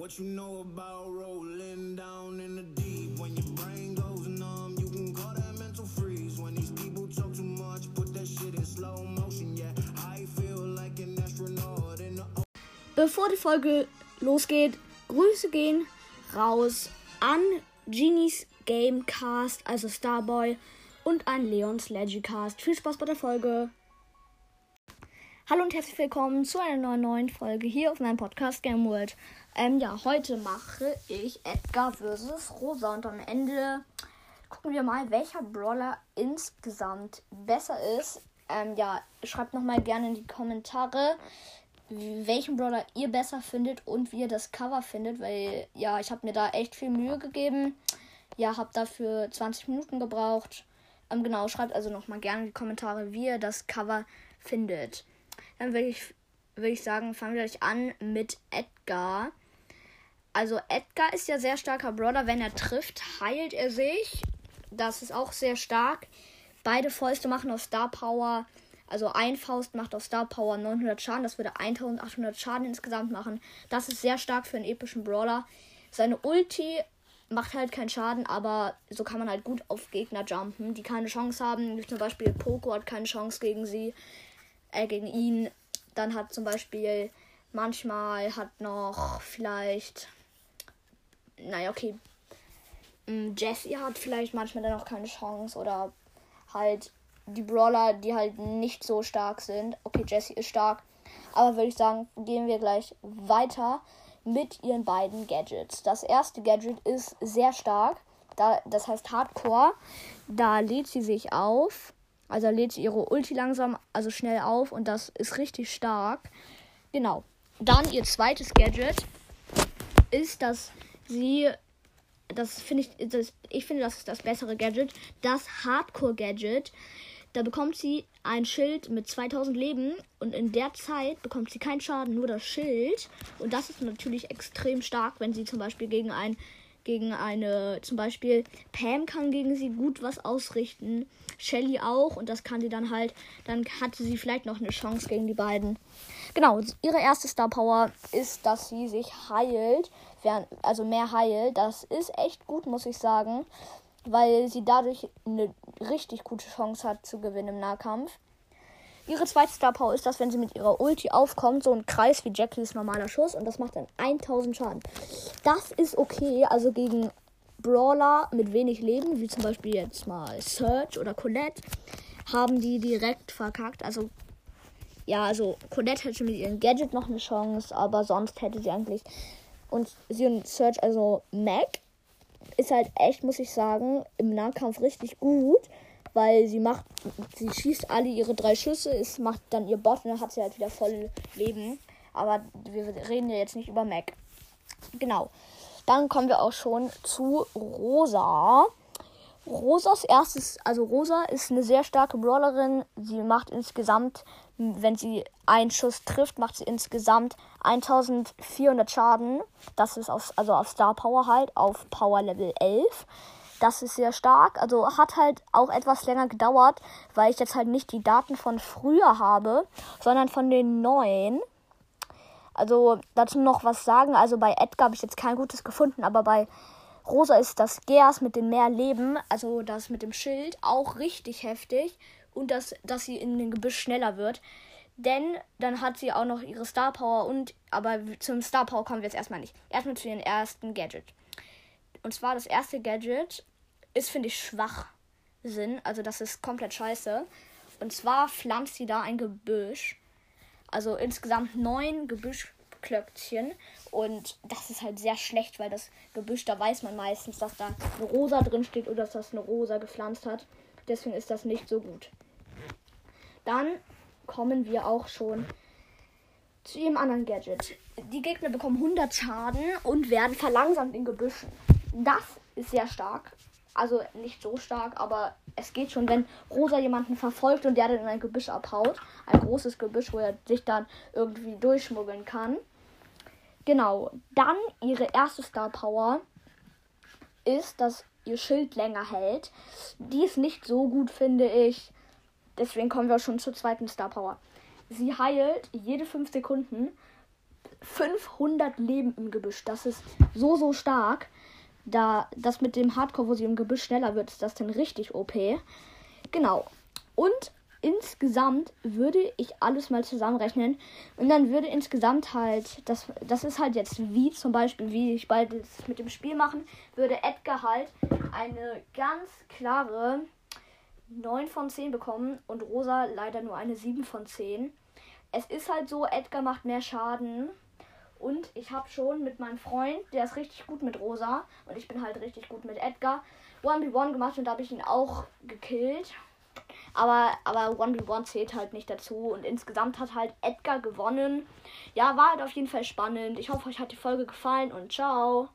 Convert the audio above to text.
What you know about rolling down in the deep when your brain goes numb? You can call that mental freeze when these people talk too much. Put that shit in slow motion, yeah. I feel like an astronaut in the Bevor die Folge losgeht, Grüße gehen raus an Genies Gamecast, also Starboy, und an Leons Legicast. Viel Spaß bei der Folge. Hallo und herzlich willkommen zu einer neuen, neuen Folge hier auf meinem Podcast Game World. Ähm, ja, heute mache ich Edgar vs. Rosa und am Ende gucken wir mal, welcher Brawler insgesamt besser ist. Ähm, ja, schreibt nochmal gerne in die Kommentare, welchen Brawler ihr besser findet und wie ihr das Cover findet, weil ja, ich habe mir da echt viel Mühe gegeben. Ja, habe dafür 20 Minuten gebraucht. Ähm, genau, schreibt also nochmal gerne in die Kommentare, wie ihr das Cover findet. Dann würde ich, würd ich sagen, fangen wir gleich an mit Edgar. Also Edgar ist ja sehr starker Brawler. Wenn er trifft, heilt er sich. Das ist auch sehr stark. Beide Fäuste machen auf Star Power. Also ein Faust macht auf Star Power 900 Schaden. Das würde 1800 Schaden insgesamt machen. Das ist sehr stark für einen epischen Brawler. Seine Ulti macht halt keinen Schaden, aber so kann man halt gut auf Gegner jumpen, die keine Chance haben. Zum Beispiel Poco hat keine Chance gegen sie äh, gegen ihn. Dann hat zum Beispiel manchmal hat noch vielleicht, naja, okay, mm, Jesse hat vielleicht manchmal dann auch keine Chance oder halt die Brawler, die halt nicht so stark sind. Okay, Jesse ist stark, aber würde ich sagen, gehen wir gleich weiter mit ihren beiden Gadgets. Das erste Gadget ist sehr stark, da, das heißt Hardcore. Da lädt sie sich auf also lädt sie ihre Ulti langsam, also schnell auf und das ist richtig stark. Genau. Dann ihr zweites Gadget ist, dass sie, das finde ich, das, ich finde, das ist das bessere Gadget, das Hardcore-Gadget. Da bekommt sie ein Schild mit 2000 Leben und in der Zeit bekommt sie keinen Schaden, nur das Schild. Und das ist natürlich extrem stark, wenn sie zum Beispiel gegen ein gegen eine, zum Beispiel Pam kann gegen sie gut was ausrichten, Shelly auch und das kann sie dann halt, dann hatte sie vielleicht noch eine Chance gegen die beiden. Genau, ihre erste Star Power ist, dass sie sich heilt, also mehr heilt. Das ist echt gut, muss ich sagen, weil sie dadurch eine richtig gute Chance hat zu gewinnen im Nahkampf. Ihre zweite Star Power ist, dass wenn sie mit ihrer Ulti aufkommt, so ein Kreis wie Jackies normaler Schuss und das macht dann 1000 Schaden. Das ist okay, also gegen Brawler mit wenig Leben, wie zum Beispiel jetzt mal Search oder Colette, haben die direkt verkackt. Also ja, also Colette hätte mit ihrem Gadget noch eine Chance, aber sonst hätte sie eigentlich und sie und Search, also Mac, ist halt echt, muss ich sagen, im Nahkampf richtig gut weil sie macht, sie schießt alle ihre drei Schüsse, es macht dann ihr Bot und dann hat sie halt wieder voll Leben. Aber wir reden ja jetzt nicht über Mac. Genau. Dann kommen wir auch schon zu Rosa. Rosas erstes, also Rosa ist eine sehr starke Brawlerin. Sie macht insgesamt, wenn sie einen Schuss trifft, macht sie insgesamt 1400 Schaden. Das ist auf, also auf Star Power halt, auf Power Level 11. Das ist sehr stark. Also hat halt auch etwas länger gedauert, weil ich jetzt halt nicht die Daten von früher habe, sondern von den neuen. Also dazu noch was sagen. Also bei Edgar habe ich jetzt kein gutes gefunden, aber bei Rosa ist das Gers mit dem mehr Leben, also das mit dem Schild, auch richtig heftig. Und das, dass sie in den Gebüsch schneller wird. Denn dann hat sie auch noch ihre Star Power und, aber zum Star Power kommen wir jetzt erstmal nicht. Erstmal zu ihrem ersten Gadget. Und zwar das erste Gadget ist, finde ich, schwach sind. Also das ist komplett scheiße. Und zwar pflanzt sie da ein Gebüsch. Also insgesamt neun Gebüschklöckchen. Und das ist halt sehr schlecht, weil das Gebüsch, da weiß man meistens, dass da eine Rosa drin steht oder dass das eine Rosa gepflanzt hat. Deswegen ist das nicht so gut. Dann kommen wir auch schon zu ihrem anderen Gadget. Die Gegner bekommen 100 Schaden und werden verlangsamt in Gebüschen. Das ist sehr stark. Also nicht so stark, aber es geht schon, wenn Rosa jemanden verfolgt und der dann in ein Gebüsch abhaut. Ein großes Gebüsch, wo er sich dann irgendwie durchschmuggeln kann. Genau. Dann ihre erste Star Power ist, dass ihr Schild länger hält. Die ist nicht so gut, finde ich. Deswegen kommen wir schon zur zweiten Star Power. Sie heilt jede 5 Sekunden 500 Leben im Gebüsch. Das ist so, so stark. Da das mit dem Hardcore, wo sie im Gebüsch schneller wird, ist das dann richtig OP. Genau. Und insgesamt würde ich alles mal zusammenrechnen. Und dann würde insgesamt halt, das, das ist halt jetzt wie zum Beispiel, wie ich bald mit dem Spiel machen, würde Edgar halt eine ganz klare 9 von 10 bekommen und Rosa leider nur eine 7 von 10. Es ist halt so, Edgar macht mehr Schaden. Und ich habe schon mit meinem Freund, der ist richtig gut mit Rosa und ich bin halt richtig gut mit Edgar, 1v1 gemacht und da habe ich ihn auch gekillt. Aber, aber 1v1 zählt halt nicht dazu. Und insgesamt hat halt Edgar gewonnen. Ja, war halt auf jeden Fall spannend. Ich hoffe, euch hat die Folge gefallen und ciao.